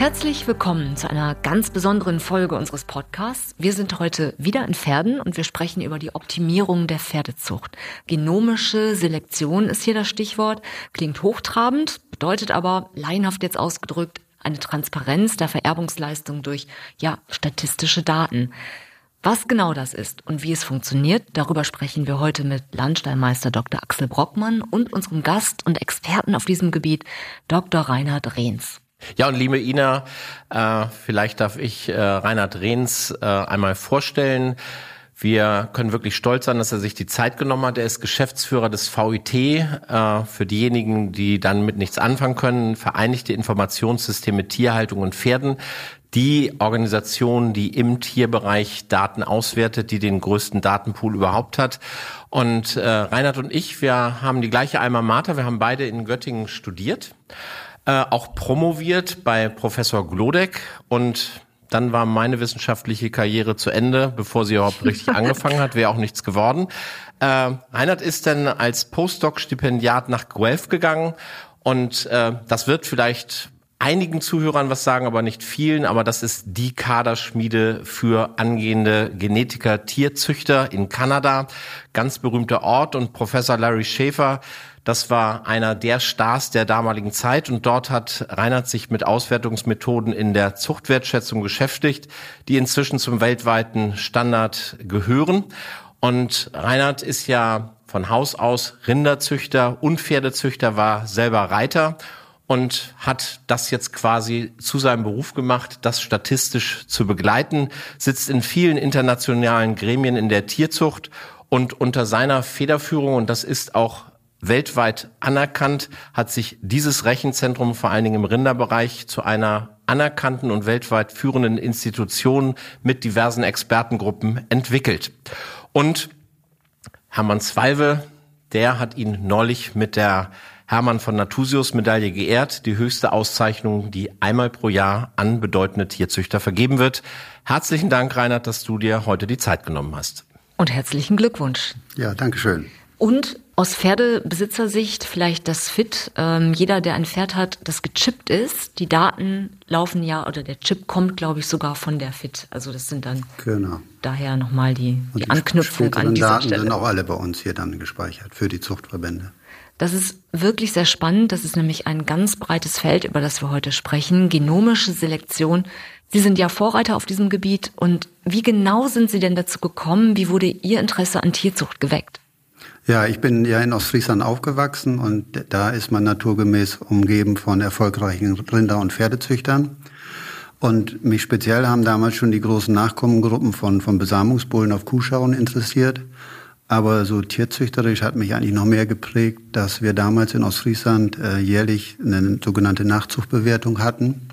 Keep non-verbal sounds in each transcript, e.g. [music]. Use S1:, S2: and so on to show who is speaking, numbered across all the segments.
S1: Herzlich willkommen zu einer ganz besonderen Folge unseres Podcasts. Wir sind heute wieder in Pferden und wir sprechen über die Optimierung der Pferdezucht. Genomische Selektion ist hier das Stichwort. Klingt hochtrabend, bedeutet aber, laienhaft jetzt ausgedrückt, eine Transparenz der Vererbungsleistung durch, ja, statistische Daten. Was genau das ist und wie es funktioniert, darüber sprechen wir heute mit Landstallmeister Dr. Axel Brockmann und unserem Gast und Experten auf diesem Gebiet, Dr. Reinhard Rehns.
S2: Ja, und liebe Ina, äh, vielleicht darf ich äh, Reinhard Rehns äh, einmal vorstellen. Wir können wirklich stolz sein, dass er sich die Zeit genommen hat. Er ist Geschäftsführer des VIT. Äh, für diejenigen, die dann mit nichts anfangen können, Vereinigte Informationssysteme Tierhaltung und Pferden. Die Organisation, die im Tierbereich Daten auswertet, die den größten Datenpool überhaupt hat. Und äh, Reinhard und ich, wir haben die gleiche Alma Mater. Wir haben beide in Göttingen studiert äh, auch promoviert bei Professor Glodek und dann war meine wissenschaftliche Karriere zu Ende, bevor sie überhaupt richtig [laughs] angefangen hat, wäre auch nichts geworden. Äh, Reinhard ist dann als Postdoc-Stipendiat nach Guelph gegangen und äh, das wird vielleicht einigen Zuhörern was sagen, aber nicht vielen. Aber das ist die Kaderschmiede für angehende Genetiker, Tierzüchter in Kanada. Ganz berühmter Ort. Und Professor Larry Schäfer das war einer der Stars der damaligen Zeit und dort hat Reinhard sich mit Auswertungsmethoden in der Zuchtwertschätzung beschäftigt, die inzwischen zum weltweiten Standard gehören. Und Reinhard ist ja von Haus aus Rinderzüchter und Pferdezüchter, war selber Reiter und hat das jetzt quasi zu seinem Beruf gemacht, das statistisch zu begleiten, sitzt in vielen internationalen Gremien in der Tierzucht und unter seiner Federführung, und das ist auch weltweit anerkannt, hat sich dieses Rechenzentrum vor allen Dingen im Rinderbereich zu einer anerkannten und weltweit führenden Institution mit diversen Expertengruppen entwickelt. Und Hermann Zweive, der hat ihn neulich mit der Hermann von Natusius Medaille geehrt, die höchste Auszeichnung, die einmal pro Jahr an bedeutende Tierzüchter vergeben wird. Herzlichen Dank, Reinhard, dass du dir heute die Zeit genommen hast.
S1: Und herzlichen Glückwunsch.
S3: Ja, danke schön.
S1: Und aus Pferdebesitzersicht vielleicht das Fit. Ähm, jeder, der ein Pferd hat, das gechippt ist, die Daten laufen ja, oder der Chip kommt, glaube ich, sogar von der Fit. Also das sind dann
S3: genau.
S1: daher nochmal die, die, die Anknüpfung an
S3: dieser
S1: Daten
S3: Stelle. sind auch alle bei uns hier dann gespeichert für die Zuchtverbände.
S1: Das ist wirklich sehr spannend. Das ist nämlich ein ganz breites Feld, über das wir heute sprechen. Genomische Selektion. Sie sind ja Vorreiter auf diesem Gebiet. Und wie genau sind Sie denn dazu gekommen? Wie wurde Ihr Interesse an Tierzucht geweckt?
S3: Ja, ich bin ja in Ostfriesland aufgewachsen und da ist man naturgemäß umgeben von erfolgreichen Rinder- und Pferdezüchtern. Und mich speziell haben damals schon die großen Nachkommengruppen von, von Besamungsbullen auf Kuhschauen interessiert. Aber so tierzüchterisch hat mich eigentlich noch mehr geprägt, dass wir damals in Ostfriesland äh, jährlich eine sogenannte Nachzuchtbewertung hatten.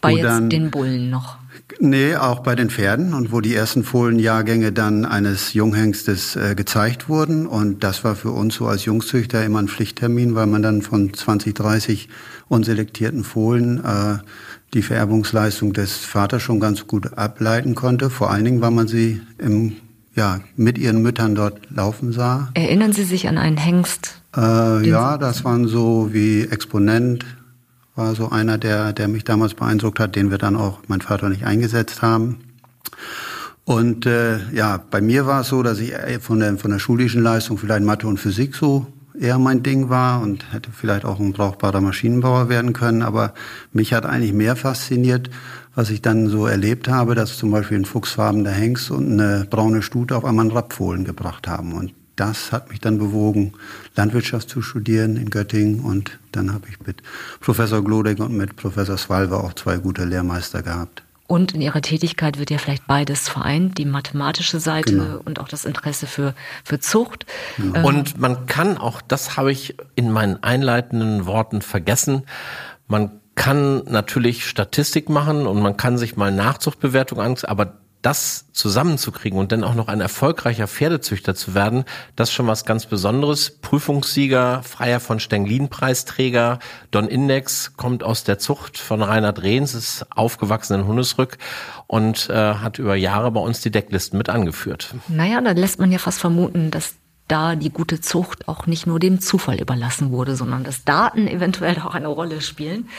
S1: Bei jetzt dann, den Bullen noch.
S3: Nee, auch bei den Pferden und wo die ersten Fohlenjahrgänge dann eines Junghengstes äh, gezeigt wurden. Und das war für uns so als Jungzüchter immer ein Pflichttermin, weil man dann von 20, 30 unselektierten Fohlen äh, die Vererbungsleistung des Vaters schon ganz gut ableiten konnte. Vor allen Dingen, weil man sie im, ja, mit ihren Müttern dort laufen sah.
S1: Erinnern Sie sich an einen Hengst?
S3: Äh, ja, das waren so wie Exponent, war so einer, der, der mich damals beeindruckt hat, den wir dann auch, mein Vater nicht eingesetzt haben. Und äh, ja, bei mir war es so, dass ich äh, von der, von der schulischen Leistung vielleicht Mathe und Physik so eher mein Ding war und hätte vielleicht auch ein brauchbarer Maschinenbauer werden können. Aber mich hat eigentlich mehr fasziniert, was ich dann so erlebt habe, dass zum Beispiel ein fuchsfarbener Hengst und eine braune Stute auf einmal einen Rappfohlen gebracht haben. Und das hat mich dann bewogen, Landwirtschaft zu studieren in Göttingen. Und dann habe ich mit Professor Glodek und mit Professor Swalver auch zwei gute Lehrmeister gehabt.
S1: Und in Ihrer Tätigkeit wird ja vielleicht beides vereint, die mathematische Seite genau. und auch das Interesse für, für Zucht.
S2: Genau. Ähm, und man kann auch, das habe ich in meinen einleitenden Worten vergessen, man kann natürlich Statistik machen und man kann sich mal Nachzuchtbewertung ansehen, aber das zusammenzukriegen und dann auch noch ein erfolgreicher Pferdezüchter zu werden, das ist schon was ganz Besonderes. Prüfungssieger, Freier von Stenglin-Preisträger, Don Index kommt aus der Zucht von Reinhard Rehns, ist aufgewachsen in Hundesrück und äh, hat über Jahre bei uns die Decklisten mit angeführt.
S1: Naja, da lässt man ja fast vermuten, dass da die gute Zucht auch nicht nur dem Zufall überlassen wurde, sondern dass Daten eventuell auch eine Rolle spielen.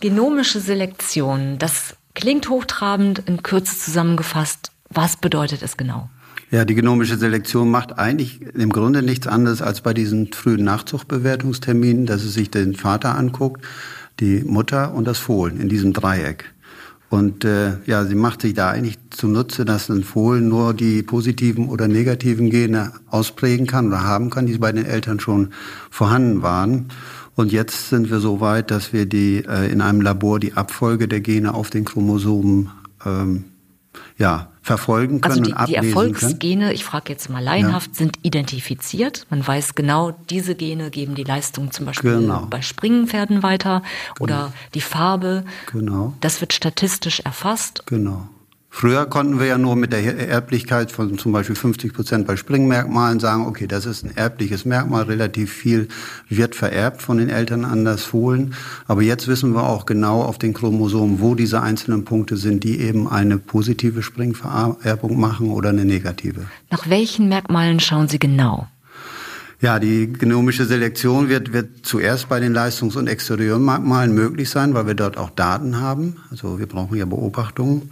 S1: Genomische Selektion, das klingt hochtrabend, in Kürze zusammengefasst. Was bedeutet es genau?
S3: Ja, die genomische Selektion macht eigentlich im Grunde nichts anderes als bei diesen frühen Nachzuchtbewertungsterminen, dass es sich den Vater anguckt, die Mutter und das Fohlen in diesem Dreieck. Und äh, ja, sie macht sich da eigentlich zunutze, dass ein Fohlen nur die positiven oder negativen Gene ausprägen kann oder haben kann, die bei den Eltern schon vorhanden waren. Und jetzt sind wir so weit, dass wir die äh, in einem Labor die Abfolge der Gene auf den Chromosomen ähm, ja, verfolgen können
S1: also die,
S3: und ablesen
S1: die Erfolgsgene,
S3: können.
S1: ich frage jetzt mal laienhaft, ja. sind identifiziert. Man weiß genau, diese Gene geben die Leistung zum Beispiel
S3: genau.
S1: bei Springenpferden weiter genau. oder die Farbe.
S3: Genau.
S1: Das wird statistisch erfasst.
S3: Genau. Früher konnten wir ja nur mit der Erblichkeit von zum Beispiel 50 Prozent bei Springmerkmalen sagen, okay, das ist ein erbliches Merkmal, relativ viel wird vererbt von den Eltern an das Fohlen. Aber jetzt wissen wir auch genau auf den Chromosomen, wo diese einzelnen Punkte sind, die eben eine positive Springvererbung machen oder eine negative.
S1: Nach welchen Merkmalen schauen Sie genau?
S3: Ja, die genomische Selektion wird, wird zuerst bei den Leistungs- und Exterieurmerkmalen möglich sein, weil wir dort auch Daten haben. Also wir brauchen ja Beobachtungen.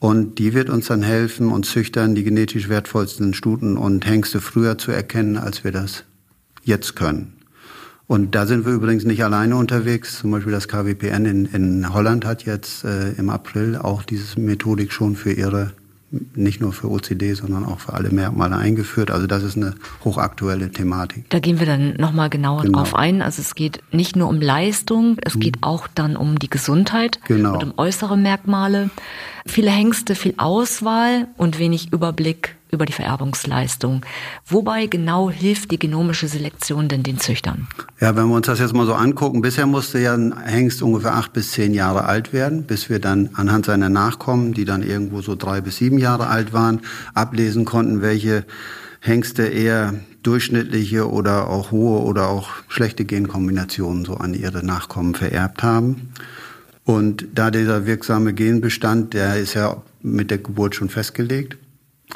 S3: Und die wird uns dann helfen, uns Züchtern die genetisch wertvollsten Stuten und Hengste früher zu erkennen, als wir das jetzt können. Und da sind wir übrigens nicht alleine unterwegs. Zum Beispiel das KWPN in, in Holland hat jetzt äh, im April auch diese Methodik schon für ihre nicht nur für OCD, sondern auch für alle Merkmale eingeführt. Also das ist eine hochaktuelle Thematik.
S1: Da gehen wir dann nochmal genauer genau. drauf ein. Also es geht nicht nur um Leistung, es mhm. geht auch dann um die Gesundheit
S3: genau.
S1: und um äußere Merkmale. Viele Hengste, viel Auswahl und wenig Überblick über die Vererbungsleistung. Wobei genau hilft die genomische Selektion denn den Züchtern?
S3: Ja, wenn wir uns das jetzt mal so angucken, bisher musste ja ein Hengst ungefähr acht bis zehn Jahre alt werden, bis wir dann anhand seiner Nachkommen, die dann irgendwo so drei bis sieben Jahre alt waren, ablesen konnten, welche Hengste eher durchschnittliche oder auch hohe oder auch schlechte Genkombinationen so an ihre Nachkommen vererbt haben. Und da dieser wirksame Genbestand, der ist ja mit der Geburt schon festgelegt,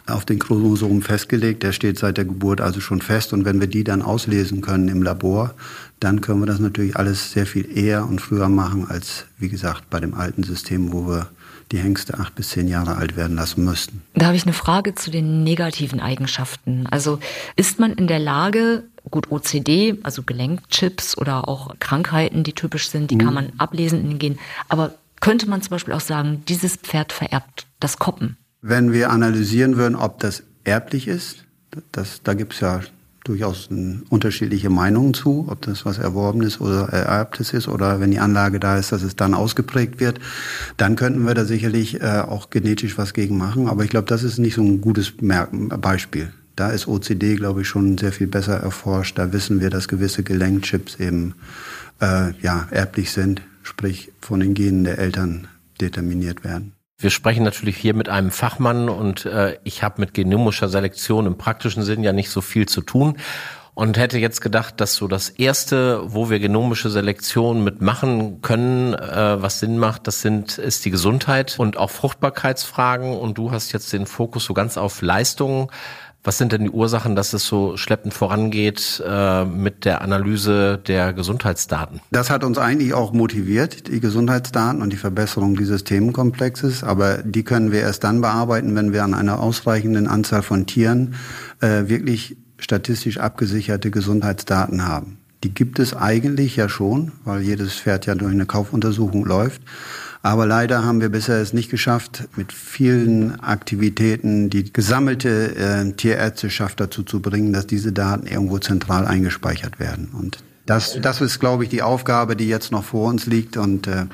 S3: auf den Chromosomen festgelegt. Der steht seit der Geburt also schon fest. Und wenn wir die dann auslesen können im Labor, dann können wir das natürlich alles sehr viel eher und früher machen als, wie gesagt, bei dem alten System, wo wir die Hengste acht bis zehn Jahre alt werden lassen müssten.
S1: Da habe ich eine Frage zu den negativen Eigenschaften. Also ist man in der Lage, gut OCD, also Gelenkchips oder auch Krankheiten, die typisch sind, die mhm. kann man ablesen in den Genen. Aber könnte man zum Beispiel auch sagen, dieses Pferd vererbt das Koppen?
S3: Wenn wir analysieren würden, ob das erblich ist, das, da gibt es ja durchaus unterschiedliche Meinungen zu, ob das was Erworbenes oder Ererbtes ist oder wenn die Anlage da ist, dass es dann ausgeprägt wird, dann könnten wir da sicherlich äh, auch genetisch was gegen machen. Aber ich glaube, das ist nicht so ein gutes Beispiel. Da ist OCD, glaube ich, schon sehr viel besser erforscht. Da wissen wir, dass gewisse Gelenkchips eben äh, ja, erblich sind, sprich von den Genen der Eltern determiniert werden.
S2: Wir sprechen natürlich hier mit einem Fachmann und äh, ich habe mit genomischer Selektion im praktischen Sinn ja nicht so viel zu tun und hätte jetzt gedacht, dass so das erste, wo wir genomische Selektion mitmachen können, äh, was Sinn macht, das sind ist die Gesundheit und auch Fruchtbarkeitsfragen. Und du hast jetzt den Fokus so ganz auf Leistungen was sind denn die Ursachen, dass es so schleppend vorangeht äh, mit der Analyse der Gesundheitsdaten?
S3: Das hat uns eigentlich auch motiviert, die Gesundheitsdaten und die Verbesserung dieses Themenkomplexes. Aber die können wir erst dann bearbeiten, wenn wir an einer ausreichenden Anzahl von Tieren äh, wirklich statistisch abgesicherte Gesundheitsdaten haben. Die gibt es eigentlich ja schon, weil jedes Pferd ja durch eine Kaufuntersuchung läuft. Aber leider haben wir bisher es nicht geschafft, mit vielen Aktivitäten die gesammelte äh, Tierärzteschaft dazu zu bringen, dass diese Daten irgendwo zentral eingespeichert werden. Und das, das ist, glaube ich, die Aufgabe, die jetzt noch vor uns liegt und äh,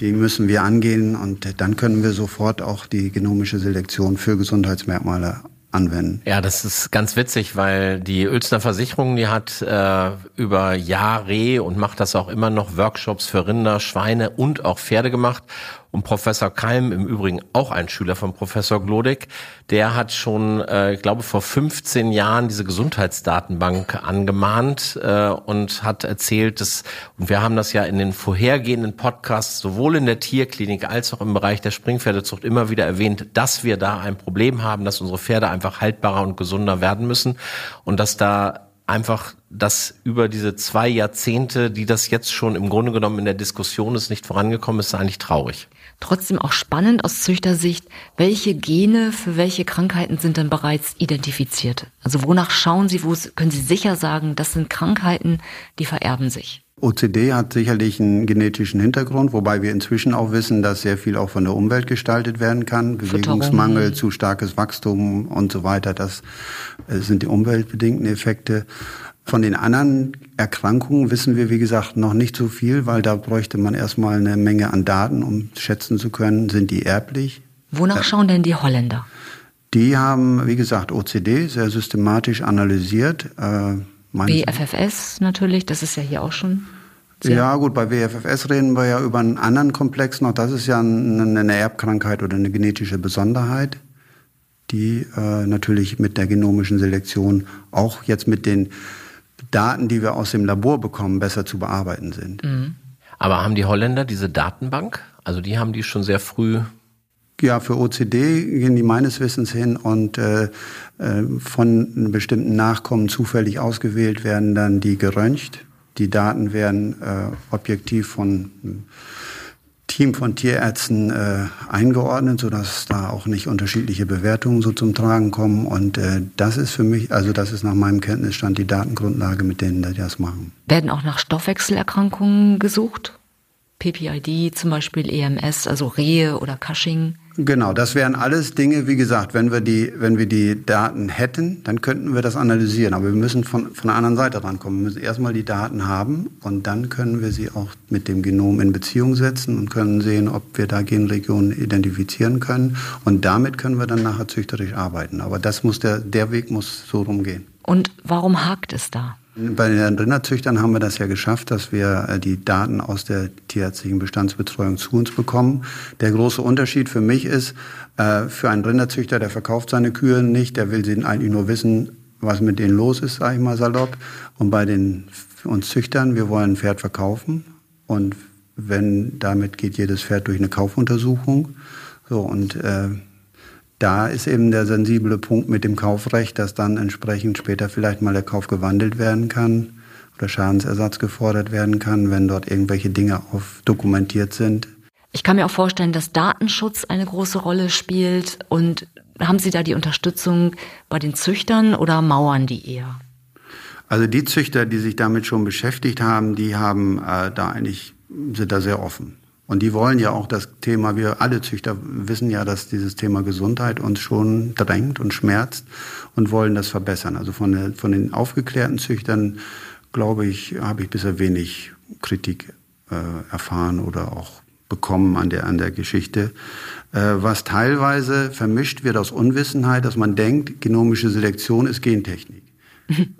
S3: die müssen wir angehen und dann können wir sofort auch die genomische Selektion für Gesundheitsmerkmale anwenden.
S2: Ja, das ist ganz witzig, weil die Ölster Versicherung, die hat äh, über Jahre und macht das auch immer noch Workshops für Rinder, Schweine und auch Pferde gemacht. Und Professor Keim, im Übrigen auch ein Schüler von Professor Glodek, der hat schon, äh, ich glaube, vor 15 Jahren diese Gesundheitsdatenbank angemahnt äh, und hat erzählt, dass, und wir haben das ja in den vorhergehenden Podcasts sowohl in der Tierklinik als auch im Bereich der Springpferdezucht immer wieder erwähnt, dass wir da ein Problem haben, dass unsere Pferde einfach haltbarer und gesunder werden müssen und dass da einfach, dass über diese zwei Jahrzehnte, die das jetzt schon im Grunde genommen in der Diskussion ist, nicht vorangekommen ist, eigentlich traurig.
S1: Trotzdem auch spannend aus Züchtersicht, welche Gene für welche Krankheiten sind denn bereits identifiziert? Also wonach schauen Sie, wo können Sie sicher sagen, das sind Krankheiten, die vererben sich?
S3: OCD hat sicherlich einen genetischen Hintergrund, wobei wir inzwischen auch wissen, dass sehr viel auch von der Umwelt gestaltet werden kann. Bewegungsmangel, zu starkes Wachstum und so weiter, das äh, sind die umweltbedingten Effekte. Von den anderen Erkrankungen wissen wir, wie gesagt, noch nicht so viel, weil da bräuchte man erstmal eine Menge an Daten, um schätzen zu können, sind die erblich.
S1: Wonach schauen denn die Holländer?
S3: Die haben, wie gesagt, OCD sehr systematisch analysiert.
S1: Äh, WFFS natürlich, das ist ja hier auch schon.
S3: Ja, gut, bei WFFS reden wir ja über einen anderen Komplex noch. Das ist ja eine Erbkrankheit oder eine genetische Besonderheit, die äh, natürlich mit der genomischen Selektion auch jetzt mit den Daten, die wir aus dem Labor bekommen, besser zu bearbeiten sind. Mhm.
S2: Aber haben die Holländer diese Datenbank? Also die haben die schon sehr früh
S3: ja, für OCD gehen die meines Wissens hin und äh, äh, von bestimmten Nachkommen zufällig ausgewählt werden dann die geröntgt. Die Daten werden äh, objektiv von Team von Tierärzten äh, eingeordnet, sodass da auch nicht unterschiedliche Bewertungen so zum Tragen kommen. Und äh, das ist für mich, also das ist nach meinem Kenntnisstand die Datengrundlage, mit denen die das machen.
S1: Werden auch nach Stoffwechselerkrankungen gesucht? PPID, zum Beispiel EMS, also Rehe oder Cushing?
S3: Genau, das wären alles Dinge, wie gesagt, wenn wir die, wenn wir die Daten hätten, dann könnten wir das analysieren. Aber wir müssen von, von der anderen Seite rankommen. Wir müssen erstmal die Daten haben und dann können wir sie auch mit dem Genom in Beziehung setzen und können sehen, ob wir da Genregionen identifizieren können. Und damit können wir dann nachher züchterisch arbeiten. Aber das muss der, der Weg muss so rumgehen.
S1: Und warum hakt es da?
S3: Bei den Rinderzüchtern haben wir das ja geschafft, dass wir äh, die Daten aus der tierärztlichen Bestandsbetreuung zu uns bekommen. Der große Unterschied für mich ist, äh, für einen Rinderzüchter, der verkauft seine Kühe nicht, der will sie eigentlich nur wissen, was mit denen los ist, sage ich mal salopp. Und bei den uns Züchtern, wir wollen ein Pferd verkaufen und wenn damit geht jedes Pferd durch eine Kaufuntersuchung. So und äh, da ist eben der sensible Punkt mit dem Kaufrecht, dass dann entsprechend später vielleicht mal der Kauf gewandelt werden kann oder Schadensersatz gefordert werden kann, wenn dort irgendwelche Dinge auf dokumentiert sind.
S1: Ich kann mir auch vorstellen, dass Datenschutz eine große Rolle spielt. Und haben Sie da die Unterstützung bei den Züchtern oder mauern die eher?
S3: Also die Züchter, die sich damit schon beschäftigt haben, die haben äh, da eigentlich sind da sehr offen. Und die wollen ja auch das Thema, wir alle Züchter wissen ja, dass dieses Thema Gesundheit uns schon drängt und schmerzt und wollen das verbessern. Also von, von den aufgeklärten Züchtern, glaube ich, habe ich bisher wenig Kritik äh, erfahren oder auch bekommen an der, an der Geschichte. Äh, was teilweise vermischt wird aus Unwissenheit, dass man denkt, genomische Selektion ist Gentechnik.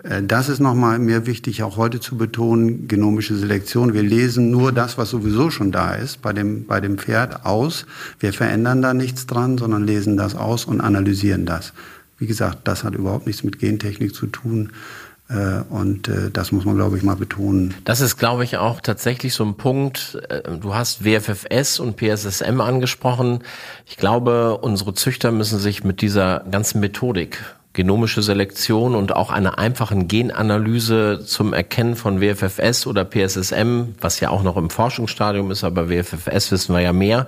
S3: Äh, das ist nochmal mir wichtig, auch heute zu betonen, genomische Selektion. Wir lesen nur das, was sowieso schon da ist, bei dem, bei dem Pferd aus. Wir verändern da nichts dran, sondern lesen das aus und analysieren das. Wie gesagt, das hat überhaupt nichts mit Gentechnik zu tun. Äh, und äh, das muss man, glaube ich, mal betonen.
S2: Das ist, glaube ich, auch tatsächlich so ein Punkt. Du hast WFFS und PSSM angesprochen. Ich glaube, unsere Züchter müssen sich mit dieser ganzen Methodik genomische Selektion und auch einer einfachen Genanalyse zum Erkennen von WFFS oder PSSM, was ja auch noch im Forschungsstadium ist, aber WFFS wissen wir ja mehr.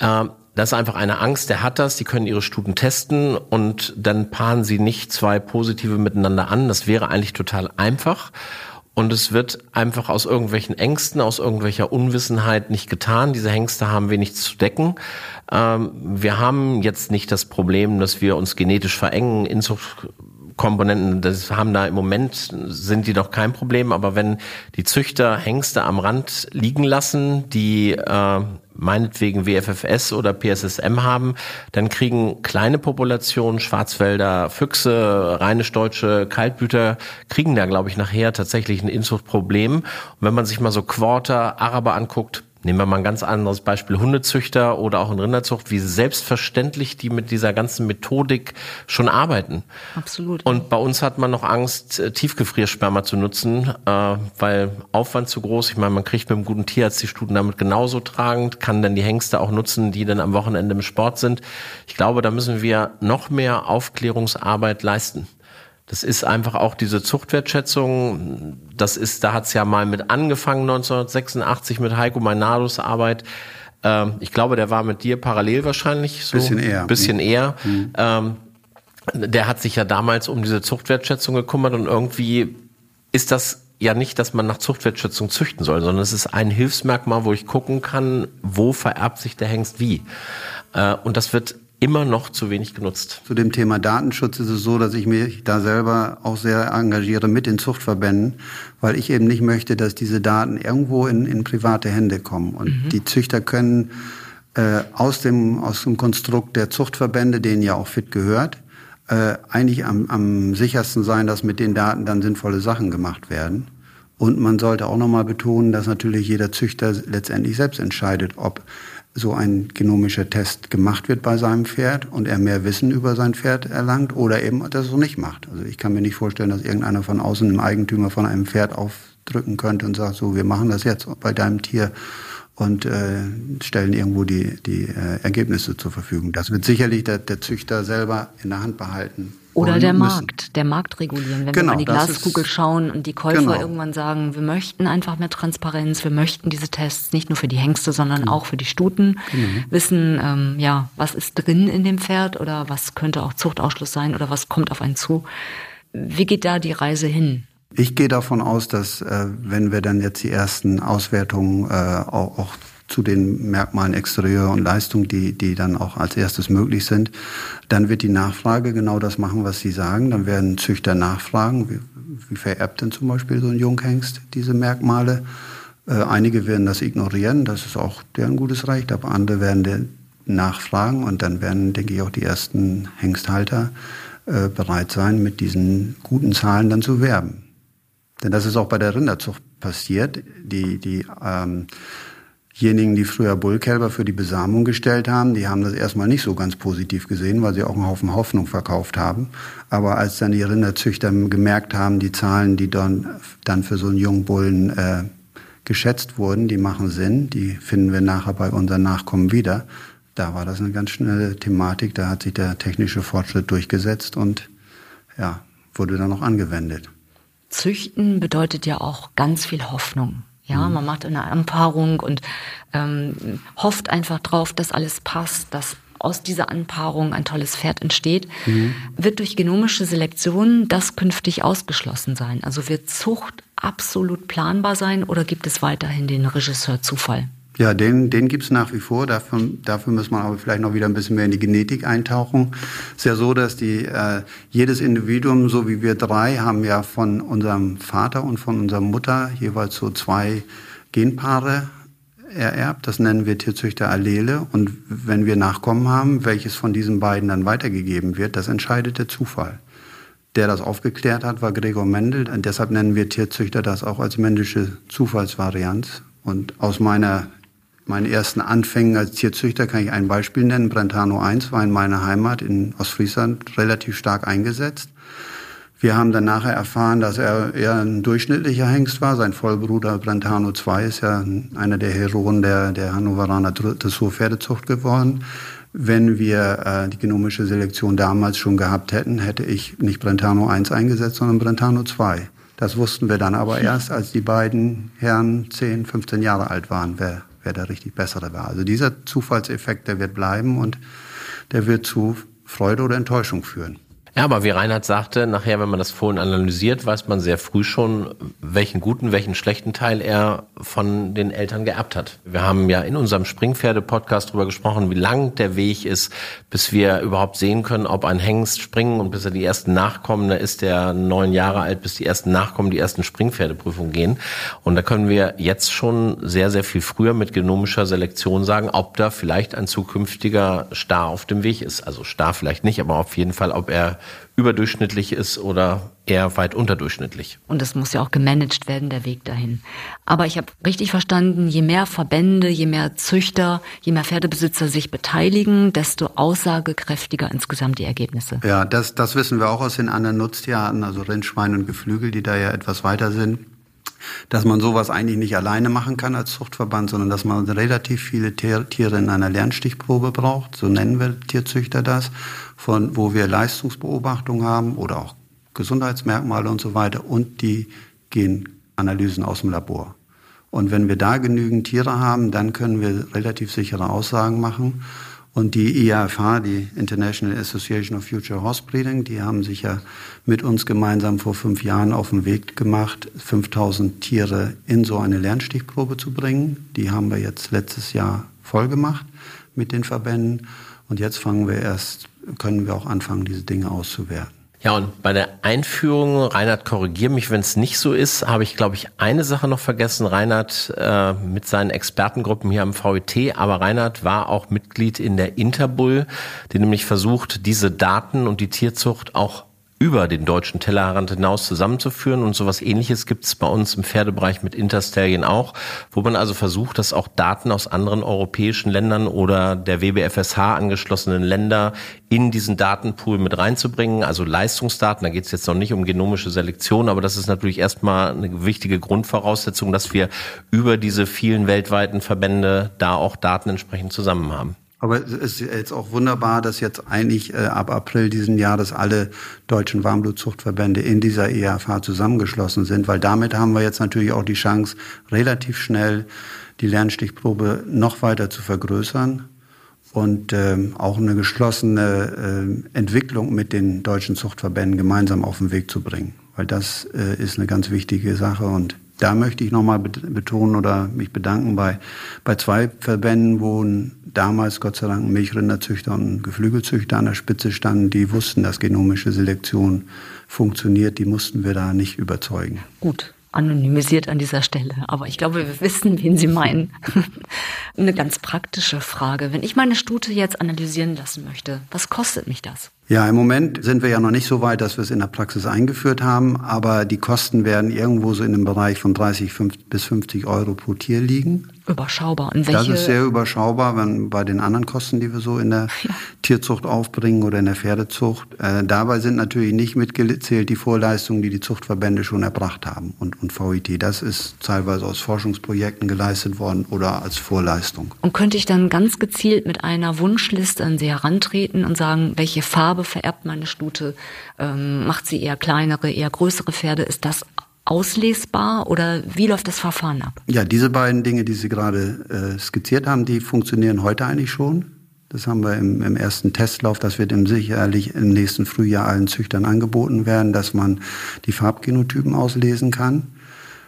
S2: Äh, das ist einfach eine Angst, der hat das, die können ihre Stuten testen und dann paaren sie nicht zwei positive miteinander an. Das wäre eigentlich total einfach. Und es wird einfach aus irgendwelchen Ängsten, aus irgendwelcher Unwissenheit nicht getan. Diese Hengste haben wenig zu decken. Ähm, wir haben jetzt nicht das Problem, dass wir uns genetisch verengen. Inzuchtkomponenten, das haben da im Moment, sind die doch kein Problem. Aber wenn die Züchter Hengste am Rand liegen lassen, die äh, meinetwegen WFFS oder PSSM haben, dann kriegen kleine Populationen, Schwarzwälder, Füchse, rheinisch-deutsche Kaltblüter, kriegen da, glaube ich, nachher tatsächlich ein Inzuchtproblem. Und wenn man sich mal so Quarter Araber anguckt, Nehmen wir mal ein ganz anderes Beispiel, Hundezüchter oder auch in Rinderzucht, wie selbstverständlich die mit dieser ganzen Methodik schon arbeiten.
S1: Absolut.
S2: Und bei uns hat man noch Angst, äh, Tiefgefriersperma zu nutzen, äh, weil Aufwand zu groß. Ich meine, man kriegt mit einem guten Tierarzt die Stuten damit genauso tragend, kann dann die Hengste auch nutzen, die dann am Wochenende im Sport sind. Ich glaube, da müssen wir noch mehr Aufklärungsarbeit leisten. Das ist einfach auch diese Zuchtwertschätzung. Das ist, da hat's ja mal mit angefangen 1986 mit Heiko Meinados Arbeit. Ähm, ich glaube, der war mit dir parallel wahrscheinlich. So
S3: bisschen eher.
S2: Bisschen
S3: mhm.
S2: eher. Mhm. Ähm, der hat sich ja damals um diese Zuchtwertschätzung gekümmert und irgendwie ist das ja nicht, dass man nach Zuchtwertschätzung züchten soll, sondern es ist ein Hilfsmerkmal, wo ich gucken kann, wo vererbt sich der Hengst wie. Äh, und das wird immer noch zu wenig genutzt.
S3: Zu dem Thema Datenschutz ist es so, dass ich mich da selber auch sehr engagiere mit den Zuchtverbänden, weil ich eben nicht möchte, dass diese Daten irgendwo in, in private Hände kommen. Und mhm. die Züchter können äh, aus, dem, aus dem Konstrukt der Zuchtverbände, denen ja auch fit gehört, äh, eigentlich am, am sichersten sein, dass mit den Daten dann sinnvolle Sachen gemacht werden. Und man sollte auch nochmal betonen, dass natürlich jeder Züchter letztendlich selbst entscheidet, ob so ein genomischer Test gemacht wird bei seinem Pferd und er mehr Wissen über sein Pferd erlangt oder eben das so nicht macht. Also ich kann mir nicht vorstellen, dass irgendeiner von außen einem Eigentümer von einem Pferd aufdrücken könnte und sagt, so, wir machen das jetzt bei deinem Tier und äh, stellen irgendwo die, die äh, Ergebnisse zur Verfügung. Das wird sicherlich der, der Züchter selber in der Hand behalten.
S1: Oder der müssen. Markt, der Markt regulieren. Wenn genau, wir mal die Glaskugel schauen und die Käufer genau. irgendwann sagen, wir möchten einfach mehr Transparenz, wir möchten diese Tests nicht nur für die Hengste, sondern mhm. auch für die Stuten, mhm. wissen, ähm, ja, was ist drin in dem Pferd oder was könnte auch Zuchtausschluss sein oder was kommt auf einen zu. Wie geht da die Reise hin?
S3: Ich gehe davon aus, dass äh, wenn wir dann jetzt die ersten Auswertungen äh, auch, auch zu den Merkmalen Exterieur und Leistung, die, die dann auch als erstes möglich sind, dann wird die Nachfrage genau das machen, was Sie sagen. Dann werden Züchter nachfragen, wie, wie vererbt denn zum Beispiel so ein Junghengst diese Merkmale. Äh, einige werden das ignorieren, das ist auch deren gutes Recht, aber andere werden nachfragen und dann werden, denke ich, auch die ersten Hengsthalter äh, bereit sein, mit diesen guten Zahlen dann zu werben. Denn das ist auch bei der Rinderzucht passiert. Die, die ähm, Diejenigen, die früher Bullkälber für die Besamung gestellt haben, die haben das erstmal nicht so ganz positiv gesehen, weil sie auch einen Haufen Hoffnung verkauft haben. Aber als dann die Rinderzüchter gemerkt haben, die Zahlen, die dann, dann für so einen jungen Bullen äh, geschätzt wurden, die machen Sinn, die finden wir nachher bei unseren Nachkommen wieder. Da war das eine ganz schnelle Thematik, da hat sich der technische Fortschritt durchgesetzt und ja, wurde dann auch angewendet.
S1: Züchten bedeutet ja auch ganz viel Hoffnung. Ja, mhm. man macht eine Anpaarung und ähm, hofft einfach drauf, dass alles passt, dass aus dieser Anpaarung ein tolles Pferd entsteht, mhm. wird durch genomische Selektion das künftig ausgeschlossen sein? Also wird Zucht absolut planbar sein oder gibt es weiterhin den Regisseur Zufall?
S3: Ja, den, den gibt's nach wie vor. Dafür, dafür muss man aber vielleicht noch wieder ein bisschen mehr in die Genetik eintauchen. Ist ja so, dass die, äh, jedes Individuum, so wie wir drei, haben ja von unserem Vater und von unserer Mutter jeweils so zwei Genpaare ererbt. Das nennen wir Tierzüchter-Allele. Und wenn wir Nachkommen haben, welches von diesen beiden dann weitergegeben wird, das entscheidet der Zufall. Der das aufgeklärt hat, war Gregor Mendel. Und deshalb nennen wir Tierzüchter das auch als männliche Zufallsvarianz. Und aus meiner meinen ersten Anfängen als Tierzüchter kann ich ein Beispiel nennen. Brentano 1 war in meiner Heimat in Ostfriesland relativ stark eingesetzt. Wir haben dann nachher erfahren, dass er eher ein durchschnittlicher Hengst war. Sein Vollbruder Brentano 2 ist ja einer der Heroen der, der Hannoveraner Dressurpferdezucht geworden. Wenn wir äh, die genomische Selektion damals schon gehabt hätten, hätte ich nicht Brentano 1 eingesetzt, sondern Brentano 2. Das wussten wir dann aber [laughs] erst, als die beiden Herren 10, 15 Jahre alt waren, wer wer der richtig bessere war. Also dieser Zufallseffekt, der wird bleiben und der wird zu Freude oder Enttäuschung führen.
S2: Ja, aber wie Reinhard sagte, nachher, wenn man das Fohlen analysiert, weiß man sehr früh schon, welchen guten, welchen schlechten Teil er von den Eltern geerbt hat. Wir haben ja in unserem Springpferde-Podcast darüber gesprochen, wie lang der Weg ist, bis wir überhaupt sehen können, ob ein Hengst springen und bis er die ersten Nachkommen, da ist der neun Jahre alt, bis die ersten Nachkommen die ersten Springpferdeprüfungen gehen. Und da können wir jetzt schon sehr, sehr viel früher mit genomischer Selektion sagen, ob da vielleicht ein zukünftiger Star auf dem Weg ist. Also Star vielleicht nicht, aber auf jeden Fall, ob er überdurchschnittlich ist oder eher weit unterdurchschnittlich.
S1: Und es muss ja auch gemanagt werden, der Weg dahin. Aber ich habe richtig verstanden, je mehr Verbände, je mehr Züchter, je mehr Pferdebesitzer sich beteiligen, desto aussagekräftiger insgesamt die Ergebnisse.
S3: Ja, das, das wissen wir auch aus den anderen Nutztierarten, also Rindschwein und Geflügel, die da ja etwas weiter sind dass man sowas eigentlich nicht alleine machen kann als Zuchtverband, sondern dass man relativ viele Tiere in einer Lernstichprobe braucht, so nennen wir Tierzüchter das, von wo wir Leistungsbeobachtungen haben oder auch Gesundheitsmerkmale und so weiter und die Genanalysen aus dem Labor. Und wenn wir da genügend Tiere haben, dann können wir relativ sichere Aussagen machen. Und die IAFH, die International Association of Future Horse Breeding, die haben sich ja mit uns gemeinsam vor fünf Jahren auf den Weg gemacht, 5000 Tiere in so eine Lernstichprobe zu bringen. Die haben wir jetzt letztes Jahr voll gemacht mit den Verbänden. Und jetzt fangen wir erst, können wir auch anfangen, diese Dinge auszuwerten.
S2: Ja, und bei der Einführung, Reinhard, korrigier mich, wenn es nicht so ist, habe ich, glaube ich, eine Sache noch vergessen. Reinhard äh, mit seinen Expertengruppen hier am VIT, aber Reinhard war auch Mitglied in der Interbull, die nämlich versucht, diese Daten und die Tierzucht auch über den deutschen Tellerrand hinaus zusammenzuführen. Und sowas ähnliches gibt es bei uns im Pferdebereich mit Interstallion auch, wo man also versucht, dass auch Daten aus anderen europäischen Ländern oder der WBFSH angeschlossenen Länder in diesen Datenpool mit reinzubringen. Also Leistungsdaten, da geht es jetzt noch nicht um genomische Selektion, aber das ist natürlich erstmal eine wichtige Grundvoraussetzung, dass wir über diese vielen weltweiten Verbände da auch Daten entsprechend zusammen haben.
S3: Aber es ist jetzt auch wunderbar, dass jetzt eigentlich äh, ab April diesen Jahres alle deutschen Warmblutzuchtverbände in dieser EAV zusammengeschlossen sind, weil damit haben wir jetzt natürlich auch die Chance, relativ schnell die Lernstichprobe noch weiter zu vergrößern und ähm, auch eine geschlossene äh, Entwicklung mit den deutschen Zuchtverbänden gemeinsam auf den Weg zu bringen. Weil das äh, ist eine ganz wichtige Sache und da möchte ich nochmal betonen oder mich bedanken bei, bei zwei Verbänden, wo damals Gott sei Dank Milchrinderzüchter und Geflügelzüchter an der Spitze standen, die wussten, dass genomische Selektion funktioniert. Die mussten wir da nicht überzeugen.
S1: Gut, anonymisiert an dieser Stelle. Aber ich glaube, wir wissen, wen Sie meinen. [laughs] Eine ganz praktische Frage. Wenn ich meine Stute jetzt analysieren lassen möchte, was kostet mich das?
S3: Ja, im Moment sind wir ja noch nicht so weit, dass wir es in der Praxis eingeführt haben, aber die Kosten werden irgendwo so in dem Bereich von 30 bis 50 Euro pro Tier liegen.
S1: Überschaubar.
S3: Und welche? Das ist sehr überschaubar, wenn bei den anderen Kosten, die wir so in der [laughs] ja. Tierzucht aufbringen oder in der Pferdezucht. Äh, dabei sind natürlich nicht mitgezählt die Vorleistungen, die die Zuchtverbände schon erbracht haben und, und VIT. Das ist teilweise aus Forschungsprojekten geleistet worden oder als Vorleistung.
S1: Und könnte ich dann ganz gezielt mit einer Wunschliste an Sie herantreten und sagen, welche Farbe vererbt meine Stute? Ähm, macht sie eher kleinere, eher größere Pferde? Ist das auslesbar oder wie läuft das Verfahren ab?
S3: Ja, diese beiden Dinge, die Sie gerade äh, skizziert haben, die funktionieren heute eigentlich schon. Das haben wir im, im ersten Testlauf, das wird im sicherlich im nächsten Frühjahr allen Züchtern angeboten werden, dass man die Farbgenotypen auslesen kann.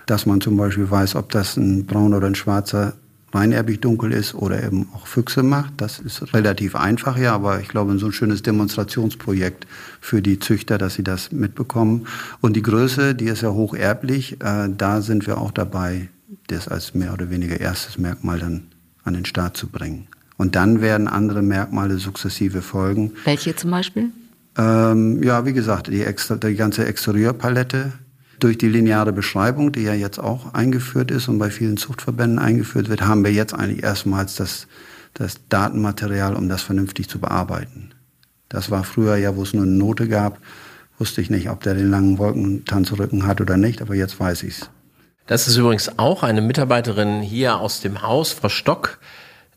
S3: Dass man zum Beispiel weiß, ob das ein brauner oder ein schwarzer reinerbig dunkel ist oder eben auch Füchse macht. Das ist relativ einfach, ja, aber ich glaube, so ein schönes Demonstrationsprojekt für die Züchter, dass sie das mitbekommen. Und die Größe, die ist ja hocherblich, äh, da sind wir auch dabei, das als mehr oder weniger erstes Merkmal dann an den Start zu bringen. Und dann werden andere Merkmale sukzessive folgen.
S1: Welche zum Beispiel?
S3: Ähm, ja, wie gesagt, die, extra, die ganze Exterieurpalette, durch die lineare Beschreibung, die ja jetzt auch eingeführt ist und bei vielen Zuchtverbänden eingeführt wird, haben wir jetzt eigentlich erstmals das, das Datenmaterial, um das vernünftig zu bearbeiten. Das war früher ja, wo es nur eine Note gab, wusste ich nicht, ob der den langen Wolkentanzrücken hat oder nicht, aber jetzt weiß ich's.
S2: Das ist übrigens auch eine Mitarbeiterin hier aus dem Haus, Frau Stock,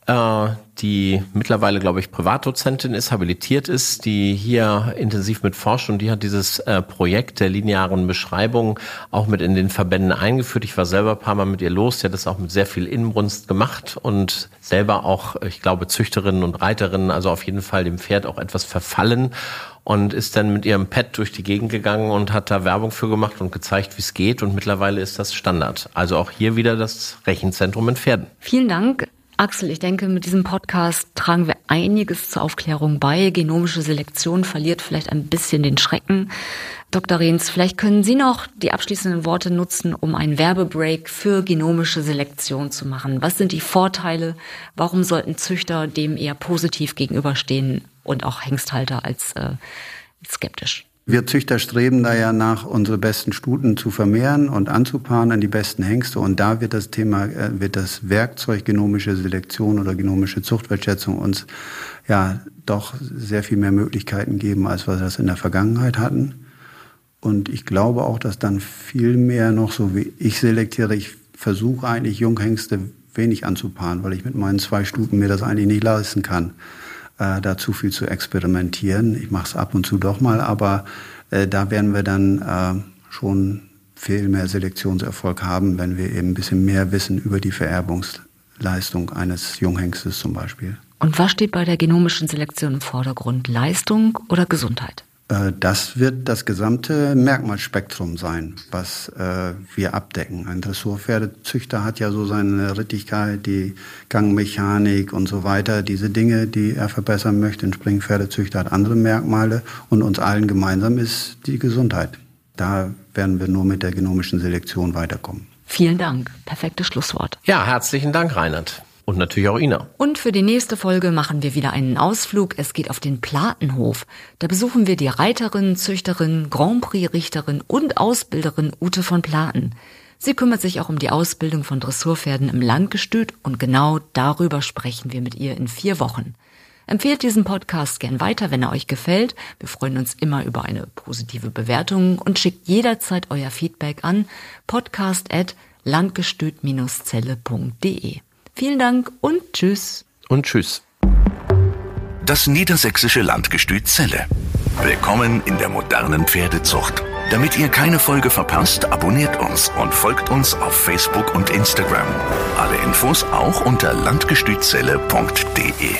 S2: äh, die mittlerweile, glaube ich, Privatdozentin ist, habilitiert ist, die hier intensiv mit forscht und die hat dieses äh, Projekt der linearen Beschreibung auch mit in den Verbänden eingeführt. Ich war selber ein paar Mal mit ihr los, sie hat das auch mit sehr viel Inbrunst gemacht und selber auch, ich glaube, Züchterinnen und Reiterinnen, also auf jeden Fall dem Pferd auch etwas verfallen und ist dann mit ihrem Pad durch die Gegend gegangen und hat da Werbung für gemacht und gezeigt, wie es geht und mittlerweile ist das Standard. Also auch hier wieder das Rechenzentrum in Pferden.
S1: Vielen Dank. Axel, ich denke, mit diesem Podcast tragen wir einiges zur Aufklärung bei. Genomische Selektion verliert vielleicht ein bisschen den Schrecken. Dr. Rehns, vielleicht können Sie noch die abschließenden Worte nutzen, um einen Werbebreak für genomische Selektion zu machen. Was sind die Vorteile? Warum sollten Züchter dem eher positiv gegenüberstehen und auch Hengsthalter als äh, skeptisch.
S3: Wir Züchter streben da ja nach, unsere besten Stuten zu vermehren und anzupaaren an die besten Hengste. Und da wird das Thema, äh, wird das Werkzeug genomische Selektion oder genomische Zuchtwertschätzung uns ja doch sehr viel mehr Möglichkeiten geben, als wir das in der Vergangenheit hatten. Und ich glaube auch, dass dann viel mehr noch so wie ich selektiere, ich versuche eigentlich Junghengste wenig anzupaaren, weil ich mit meinen zwei Stuten mir das eigentlich nicht leisten kann äh, da zu viel zu experimentieren. Ich mache es ab und zu doch mal, aber äh, da werden wir dann äh, schon viel mehr Selektionserfolg haben, wenn wir eben ein bisschen mehr wissen über die Vererbungsleistung eines Junghengstes zum Beispiel.
S1: Und was steht bei der genomischen Selektion im Vordergrund? Leistung oder Gesundheit?
S3: Äh, das wird das gesamte Merkmalsspektrum sein, was äh, wir abdecken. Ein Dressurpferdezüchter hat ja so seine Rittigkeit, die Gangmechanik und so weiter, diese Dinge, die er verbessern möchte. Ein Springpferdezüchter hat andere Merkmale und uns allen gemeinsam ist die Gesundheit. Da werden wir nur mit der genomischen Selektion weiterkommen.
S1: Vielen Dank. Perfektes Schlusswort.
S2: Ja, herzlichen Dank, Reinhard. Und natürlich auch Ina.
S1: Und für die nächste Folge machen wir wieder einen Ausflug. Es geht auf den Platenhof. Da besuchen wir die Reiterin, Züchterin, Grand Prix-Richterin und Ausbilderin Ute von Platen. Sie kümmert sich auch um die Ausbildung von Dressurpferden im Landgestüt und genau darüber sprechen wir mit ihr in vier Wochen. Empfehlt diesen Podcast gern weiter, wenn er euch gefällt. Wir freuen uns immer über eine positive Bewertung und schickt jederzeit euer Feedback an podcast@landgestüt-zelle.de. Vielen Dank und tschüss.
S2: Und tschüss.
S4: Das niedersächsische Landgestüt Zelle. Willkommen in der modernen Pferdezucht. Damit ihr keine Folge verpasst, abonniert uns und folgt uns auf Facebook und Instagram. Alle Infos auch unter landgestützelle.de.